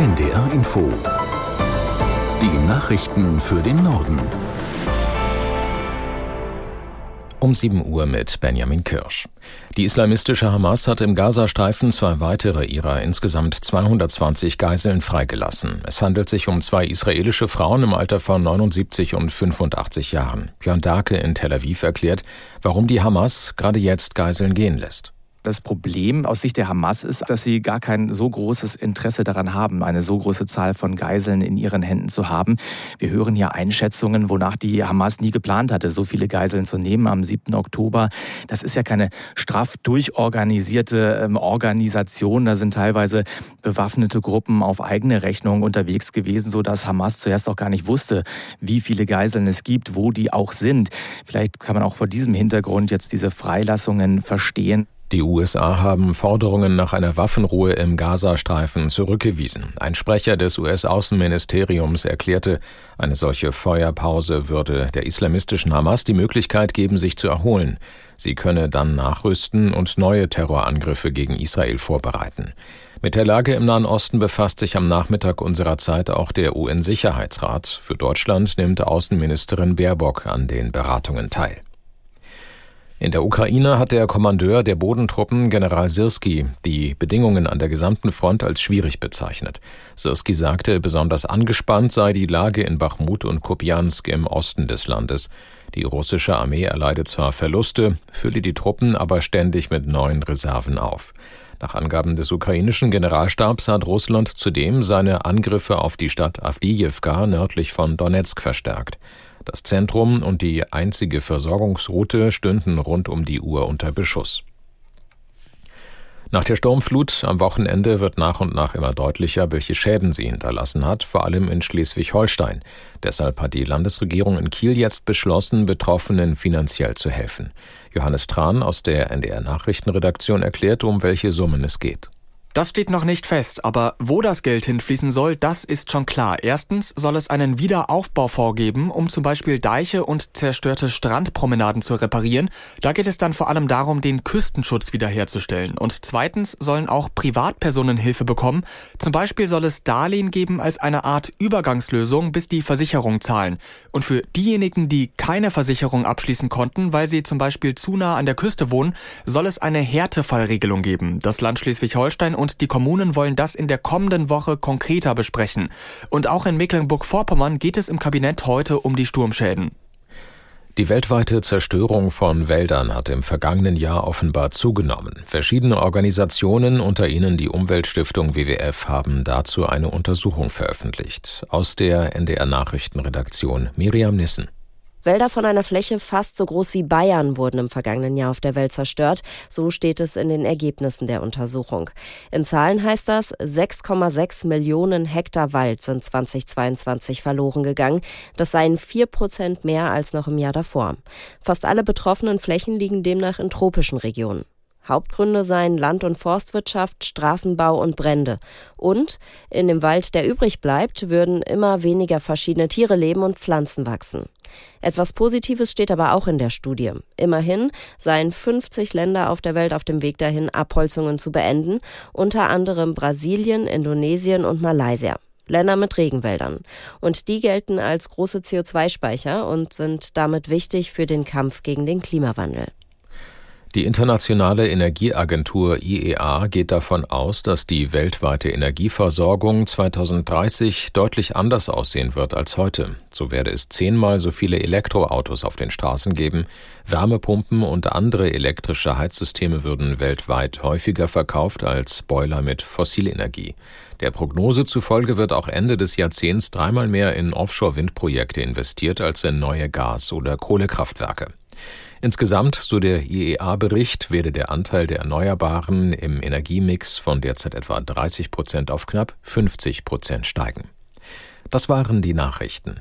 NDR Info. Die Nachrichten für den Norden. Um 7 Uhr mit Benjamin Kirsch. Die islamistische Hamas hat im Gazastreifen zwei weitere ihrer insgesamt 220 Geiseln freigelassen. Es handelt sich um zwei israelische Frauen im Alter von 79 und 85 Jahren. Björn Darke in Tel Aviv erklärt, warum die Hamas gerade jetzt Geiseln gehen lässt. Das Problem aus Sicht der Hamas ist, dass sie gar kein so großes Interesse daran haben, eine so große Zahl von Geiseln in ihren Händen zu haben. Wir hören hier Einschätzungen, wonach die Hamas nie geplant hatte, so viele Geiseln zu nehmen am 7. Oktober. Das ist ja keine straff durchorganisierte ähm, Organisation. Da sind teilweise bewaffnete Gruppen auf eigene Rechnung unterwegs gewesen, sodass Hamas zuerst auch gar nicht wusste, wie viele Geiseln es gibt, wo die auch sind. Vielleicht kann man auch vor diesem Hintergrund jetzt diese Freilassungen verstehen. Die USA haben Forderungen nach einer Waffenruhe im Gazastreifen zurückgewiesen. Ein Sprecher des US-Außenministeriums erklärte, eine solche Feuerpause würde der islamistischen Hamas die Möglichkeit geben, sich zu erholen. Sie könne dann nachrüsten und neue Terrorangriffe gegen Israel vorbereiten. Mit der Lage im Nahen Osten befasst sich am Nachmittag unserer Zeit auch der UN-Sicherheitsrat. Für Deutschland nimmt Außenministerin Baerbock an den Beratungen teil. In der Ukraine hat der Kommandeur der Bodentruppen, General Sirski, die Bedingungen an der gesamten Front als schwierig bezeichnet. Sirski sagte, besonders angespannt sei die Lage in Bachmut und Kupiansk im Osten des Landes. Die russische Armee erleidet zwar Verluste, fülle die Truppen aber ständig mit neuen Reserven auf. Nach Angaben des ukrainischen Generalstabs hat Russland zudem seine Angriffe auf die Stadt Avdiivka nördlich von Donetsk verstärkt. Das Zentrum und die einzige Versorgungsroute stünden rund um die Uhr unter Beschuss. Nach der Sturmflut am Wochenende wird nach und nach immer deutlicher, welche Schäden sie hinterlassen hat, vor allem in Schleswig-Holstein. Deshalb hat die Landesregierung in Kiel jetzt beschlossen, Betroffenen finanziell zu helfen. Johannes Tran aus der NDR Nachrichtenredaktion erklärt, um welche Summen es geht. Das steht noch nicht fest, aber wo das Geld hinfließen soll, das ist schon klar. Erstens soll es einen Wiederaufbaufonds geben, um zum Beispiel Deiche und zerstörte Strandpromenaden zu reparieren. Da geht es dann vor allem darum, den Küstenschutz wiederherzustellen. Und zweitens sollen auch Privatpersonen Hilfe bekommen. Zum Beispiel soll es Darlehen geben als eine Art Übergangslösung, bis die Versicherung zahlen. Und für diejenigen, die keine Versicherung abschließen konnten, weil sie zum Beispiel zu nah an der Küste wohnen, soll es eine Härtefallregelung geben. Das Land Schleswig-Holstein und die Kommunen wollen das in der kommenden Woche konkreter besprechen. Und auch in Mecklenburg-Vorpommern geht es im Kabinett heute um die Sturmschäden. Die weltweite Zerstörung von Wäldern hat im vergangenen Jahr offenbar zugenommen. Verschiedene Organisationen, unter ihnen die Umweltstiftung WWF, haben dazu eine Untersuchung veröffentlicht. Aus der NDR Nachrichtenredaktion Miriam Nissen. Wälder von einer Fläche fast so groß wie Bayern wurden im vergangenen Jahr auf der Welt zerstört. So steht es in den Ergebnissen der Untersuchung. In Zahlen heißt das, 6,6 Millionen Hektar Wald sind 2022 verloren gegangen. Das seien vier Prozent mehr als noch im Jahr davor. Fast alle betroffenen Flächen liegen demnach in tropischen Regionen. Hauptgründe seien Land- und Forstwirtschaft, Straßenbau und Brände. Und in dem Wald, der übrig bleibt, würden immer weniger verschiedene Tiere leben und Pflanzen wachsen. Etwas Positives steht aber auch in der Studie. Immerhin seien 50 Länder auf der Welt auf dem Weg dahin, Abholzungen zu beenden, unter anderem Brasilien, Indonesien und Malaysia. Länder mit Regenwäldern. Und die gelten als große CO2-Speicher und sind damit wichtig für den Kampf gegen den Klimawandel. Die Internationale Energieagentur IEA geht davon aus, dass die weltweite Energieversorgung 2030 deutlich anders aussehen wird als heute. So werde es zehnmal so viele Elektroautos auf den Straßen geben, Wärmepumpen und andere elektrische Heizsysteme würden weltweit häufiger verkauft als Boiler mit Fossilenergie. Der Prognose zufolge wird auch Ende des Jahrzehnts dreimal mehr in Offshore-Windprojekte investiert als in neue Gas- oder Kohlekraftwerke. Insgesamt, so der IEA-Bericht, werde der Anteil der Erneuerbaren im Energiemix von derzeit etwa 30 Prozent auf knapp 50 Prozent steigen. Das waren die Nachrichten.